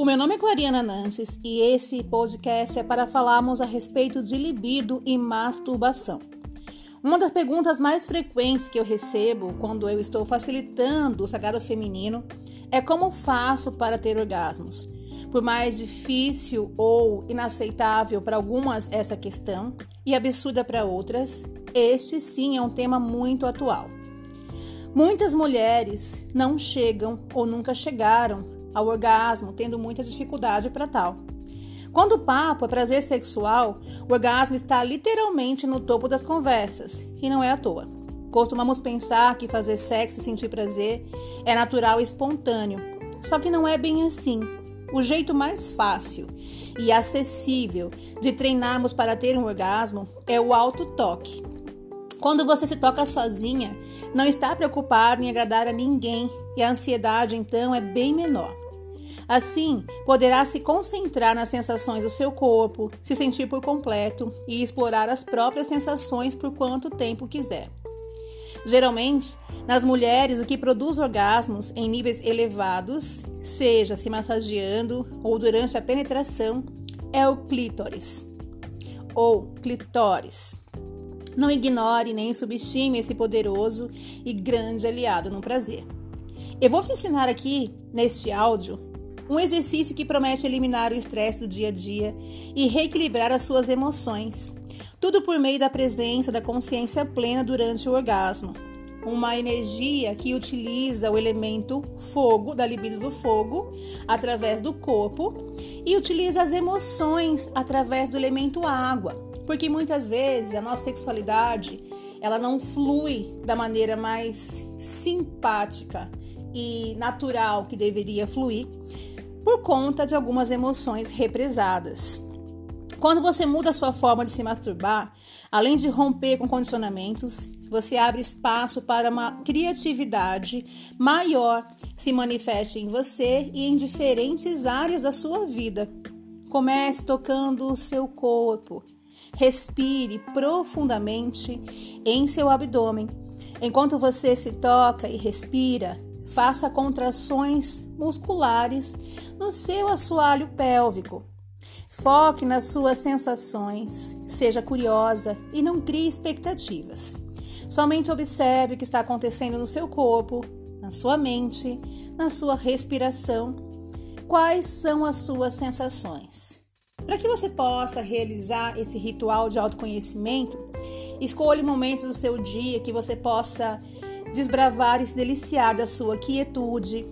O meu nome é Clariana Nantes e esse podcast é para falarmos a respeito de libido e masturbação. Uma das perguntas mais frequentes que eu recebo quando eu estou facilitando o sagrado feminino é como faço para ter orgasmos. Por mais difícil ou inaceitável para algumas essa questão e absurda para outras, este sim é um tema muito atual. Muitas mulheres não chegam ou nunca chegaram ao orgasmo, tendo muita dificuldade para tal. Quando o papo é prazer sexual, o orgasmo está literalmente no topo das conversas, e não é à toa. Costumamos pensar que fazer sexo e sentir prazer é natural e espontâneo, só que não é bem assim. O jeito mais fácil e acessível de treinarmos para ter um orgasmo é o auto-toque. Quando você se toca sozinha, não está preocupado em agradar a ninguém e a ansiedade então é bem menor. Assim, poderá se concentrar nas sensações do seu corpo, se sentir por completo e explorar as próprias sensações por quanto tempo quiser. Geralmente, nas mulheres, o que produz orgasmos em níveis elevados, seja se massageando ou durante a penetração, é o clítoris ou clitóris. Não ignore nem subestime esse poderoso e grande aliado no prazer. Eu vou te ensinar aqui, neste áudio, um exercício que promete eliminar o estresse do dia a dia e reequilibrar as suas emoções. Tudo por meio da presença da consciência plena durante o orgasmo. Uma energia que utiliza o elemento fogo, da libido do fogo, através do corpo, e utiliza as emoções através do elemento água porque muitas vezes a nossa sexualidade ela não flui da maneira mais simpática e natural que deveria fluir por conta de algumas emoções represadas. Quando você muda sua forma de se masturbar, além de romper com condicionamentos, você abre espaço para uma criatividade maior se manifeste em você e em diferentes áreas da sua vida. Comece tocando o seu corpo, Respire profundamente em seu abdômen. Enquanto você se toca e respira, faça contrações musculares no seu assoalho pélvico. Foque nas suas sensações, seja curiosa e não crie expectativas. Somente observe o que está acontecendo no seu corpo, na sua mente, na sua respiração. Quais são as suas sensações? Para que você possa realizar esse ritual de autoconhecimento, escolha momentos do seu dia que você possa desbravar e se deliciar da sua quietude,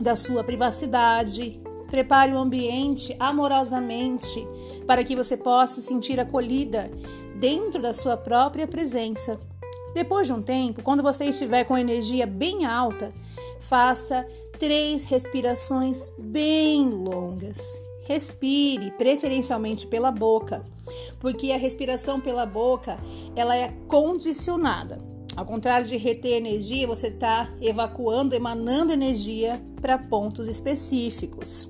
da sua privacidade. Prepare o ambiente amorosamente para que você possa se sentir acolhida dentro da sua própria presença. Depois de um tempo, quando você estiver com energia bem alta, faça três respirações bem longas Respire, preferencialmente pela boca, porque a respiração pela boca ela é condicionada. Ao contrário de reter energia, você está evacuando, emanando energia para pontos específicos.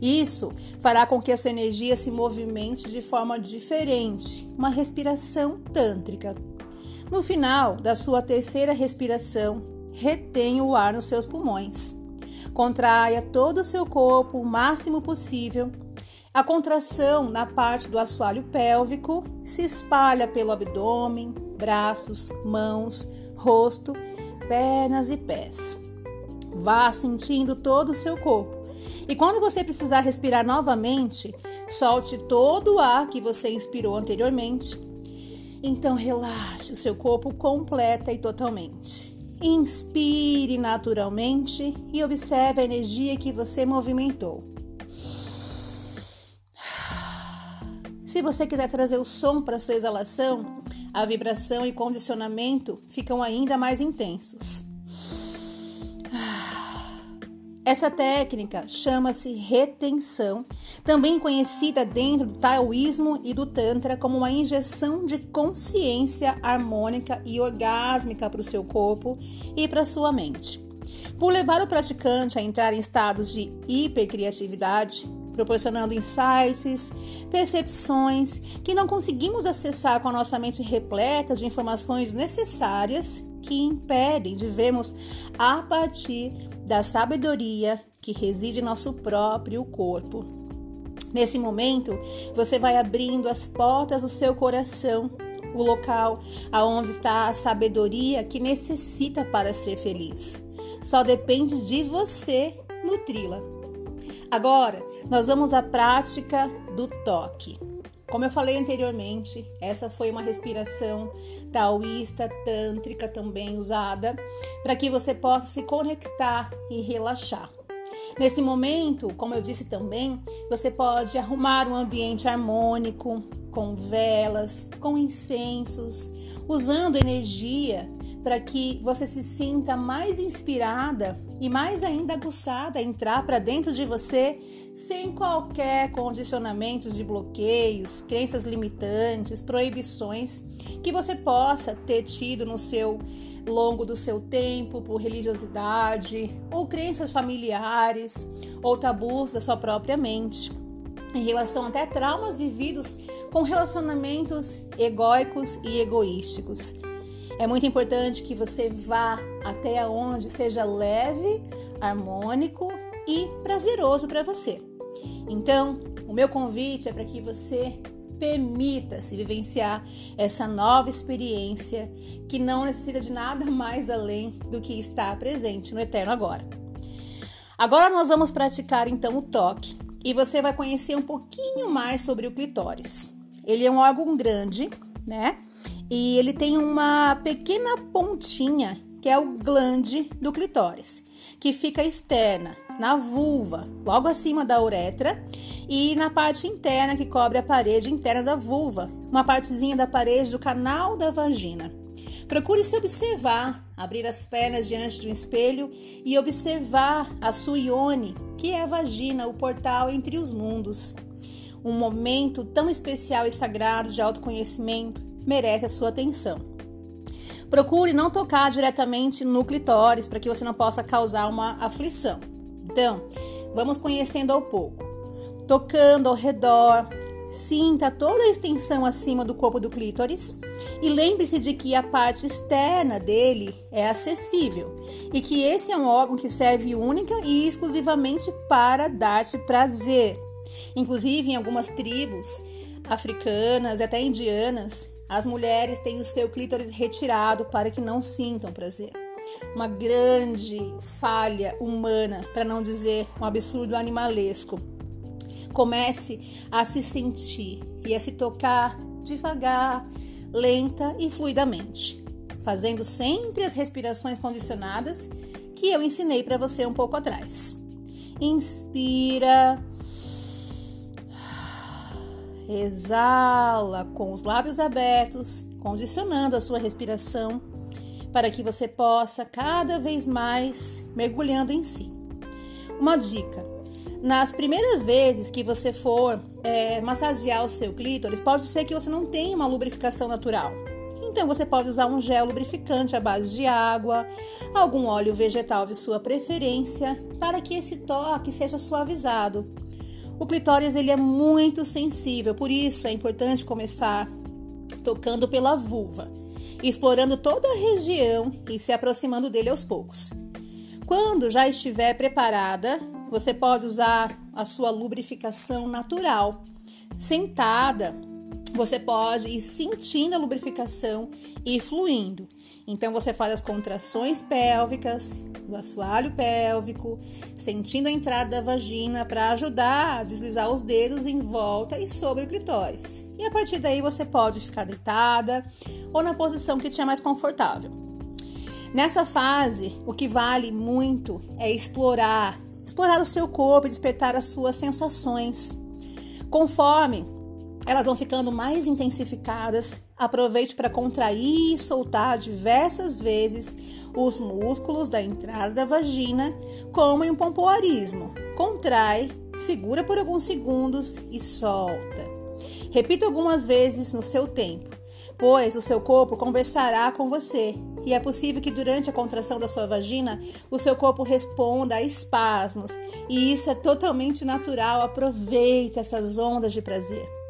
Isso fará com que a sua energia se movimente de forma diferente, uma respiração tântrica. No final da sua terceira respiração, retenha o ar nos seus pulmões. Contraia todo o seu corpo o máximo possível. A contração na parte do assoalho pélvico se espalha pelo abdômen, braços, mãos, rosto, pernas e pés. Vá sentindo todo o seu corpo. E quando você precisar respirar novamente, solte todo o ar que você inspirou anteriormente. Então relaxe o seu corpo completa e totalmente. Inspire naturalmente e observe a energia que você movimentou. Se você quiser trazer o som para sua exalação, a vibração e condicionamento ficam ainda mais intensos. Essa técnica chama-se retenção, também conhecida dentro do taoísmo e do tantra como uma injeção de consciência harmônica e orgásmica para o seu corpo e para sua mente. Por levar o praticante a entrar em estados de hipercriatividade, proporcionando insights, percepções que não conseguimos acessar com a nossa mente repleta de informações necessárias que impedem de vermos a partir da sabedoria que reside em nosso próprio corpo. Nesse momento, você vai abrindo as portas do seu coração, o local aonde está a sabedoria que necessita para ser feliz. Só depende de você nutri-la. Agora, nós vamos à prática do toque. Como eu falei anteriormente, essa foi uma respiração taoísta, tântrica também usada, para que você possa se conectar e relaxar. Nesse momento, como eu disse também, você pode arrumar um ambiente harmônico, com velas, com incensos, usando energia para que você se sinta mais inspirada e mais ainda aguçada a entrar para dentro de você sem qualquer condicionamento de bloqueios, crenças limitantes, proibições que você possa ter tido no seu longo do seu tempo por religiosidade ou crenças familiares ou tabus da sua própria mente em relação até traumas vividos com relacionamentos egóicos e egoísticos. É muito importante que você vá até onde seja leve, harmônico e prazeroso para você. Então, o meu convite é para que você permita-se vivenciar essa nova experiência que não necessita de nada mais além do que estar presente no eterno agora. Agora nós vamos praticar então o toque e você vai conhecer um pouquinho mais sobre o clitóris. Ele é um órgão grande, né? E ele tem uma pequena pontinha, que é o glande do clitóris, que fica externa, na vulva, logo acima da uretra, e na parte interna que cobre a parede interna da vulva, uma partezinha da parede do canal da vagina. Procure se observar, abrir as pernas diante de um espelho e observar a sua ione, que é a vagina, o portal entre os mundos. Um momento tão especial e sagrado de autoconhecimento merece a sua atenção. Procure não tocar diretamente no clitóris para que você não possa causar uma aflição. Então, vamos conhecendo ao pouco. Tocando ao redor, sinta toda a extensão acima do corpo do clítoris e lembre-se de que a parte externa dele é acessível e que esse é um órgão que serve única e exclusivamente para dar-te prazer. Inclusive, em algumas tribos africanas até indianas, as mulheres têm o seu clítoris retirado para que não sintam prazer. Uma grande falha humana, para não dizer um absurdo animalesco. Comece a se sentir e a se tocar devagar, lenta e fluidamente, fazendo sempre as respirações condicionadas que eu ensinei para você um pouco atrás. Inspira Exala com os lábios abertos, condicionando a sua respiração para que você possa cada vez mais mergulhando em si. Uma dica: nas primeiras vezes que você for é, massagear o seu clítoris, pode ser que você não tenha uma lubrificação natural. Então você pode usar um gel lubrificante à base de água, algum óleo vegetal de sua preferência, para que esse toque seja suavizado o clitóris ele é muito sensível, por isso é importante começar tocando pela vulva, explorando toda a região e se aproximando dele aos poucos. Quando já estiver preparada, você pode usar a sua lubrificação natural. Sentada, você pode ir sentindo a lubrificação e fluindo. Então você faz as contrações pélvicas, do assoalho pélvico, sentindo a entrada da vagina para ajudar a deslizar os dedos em volta e sobre o clitóris. E a partir daí você pode ficar deitada ou na posição que te é mais confortável. Nessa fase, o que vale muito é explorar, explorar o seu corpo e despertar as suas sensações. Conforme elas vão ficando mais intensificadas. Aproveite para contrair e soltar diversas vezes os músculos da entrada da vagina, como em um pompoarismo. Contrai, segura por alguns segundos e solta. Repita algumas vezes no seu tempo, pois o seu corpo conversará com você e é possível que durante a contração da sua vagina o seu corpo responda a espasmos, e isso é totalmente natural. Aproveite essas ondas de prazer.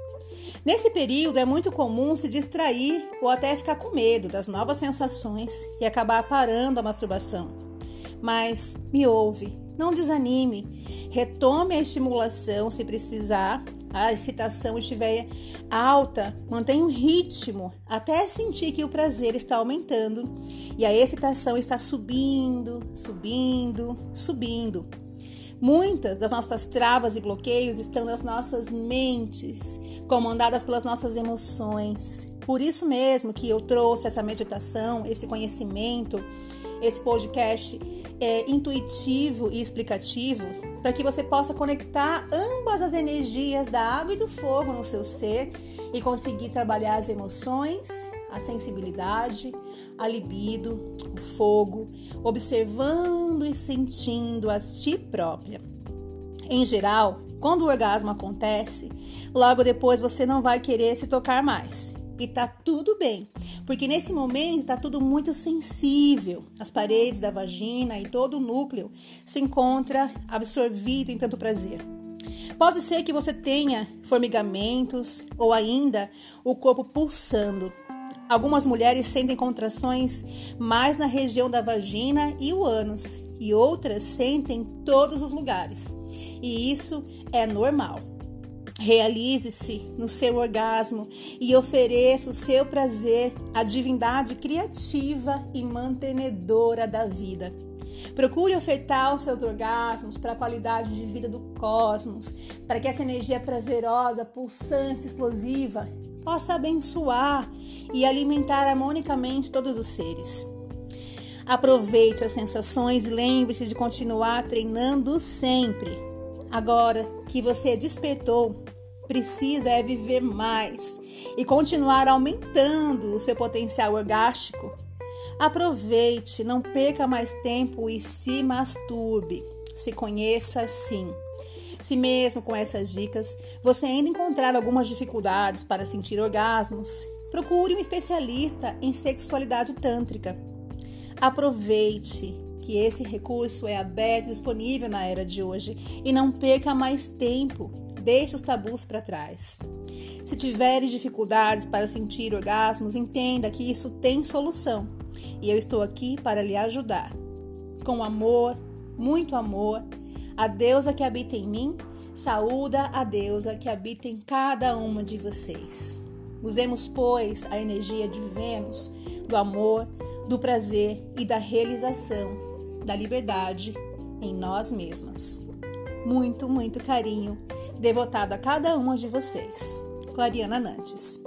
Nesse período é muito comum se distrair ou até ficar com medo das novas sensações e acabar parando a masturbação. Mas me ouve, Não desanime. Retome a estimulação se precisar. A excitação estiver alta, mantenha um ritmo até sentir que o prazer está aumentando e a excitação está subindo, subindo, subindo. Muitas das nossas travas e bloqueios estão nas nossas mentes, comandadas pelas nossas emoções. Por isso mesmo que eu trouxe essa meditação, esse conhecimento, esse podcast é, intuitivo e explicativo para que você possa conectar ambas as energias da água e do fogo no seu ser e conseguir trabalhar as emoções, a sensibilidade, a libido, o fogo, observando e sentindo a ti própria. Em geral, quando o orgasmo acontece, logo depois você não vai querer se tocar mais. E tá tudo bem, porque nesse momento tá tudo muito sensível. As paredes da vagina e todo o núcleo se encontra absorvido em tanto prazer. Pode ser que você tenha formigamentos ou ainda o corpo pulsando. Algumas mulheres sentem contrações mais na região da vagina e o ânus, e outras sentem em todos os lugares. E isso é normal. Realize-se no seu orgasmo e ofereça o seu prazer à divindade criativa e mantenedora da vida. Procure ofertar os seus orgasmos para a qualidade de vida do cosmos, para que essa energia prazerosa, pulsante, explosiva possa abençoar e alimentar harmonicamente todos os seres. Aproveite as sensações e lembre-se de continuar treinando sempre Agora que você despertou, precisa é viver mais e continuar aumentando o seu potencial orgástico. Aproveite, não perca mais tempo e se masturbe. Se conheça sim. Se mesmo com essas dicas você ainda encontrar algumas dificuldades para sentir orgasmos, procure um especialista em sexualidade tântrica. Aproveite que esse recurso é aberto e disponível na era de hoje e não perca mais tempo. Deixe os tabus para trás. Se tiver dificuldades para sentir orgasmos, entenda que isso tem solução e eu estou aqui para lhe ajudar. Com amor, muito amor, a deusa que habita em mim saúda a deusa que habita em cada uma de vocês. Usemos, pois, a energia de Vênus, do amor, do prazer e da realização da liberdade em nós mesmas. Muito, muito carinho devotado a cada uma de vocês. Clariana Nantes.